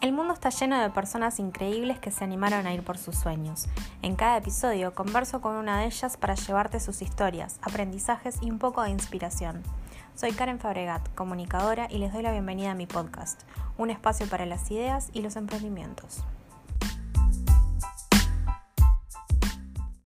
El mundo está lleno de personas increíbles que se animaron a ir por sus sueños. En cada episodio converso con una de ellas para llevarte sus historias, aprendizajes y un poco de inspiración. Soy Karen Fabregat, comunicadora, y les doy la bienvenida a mi podcast, un espacio para las ideas y los emprendimientos.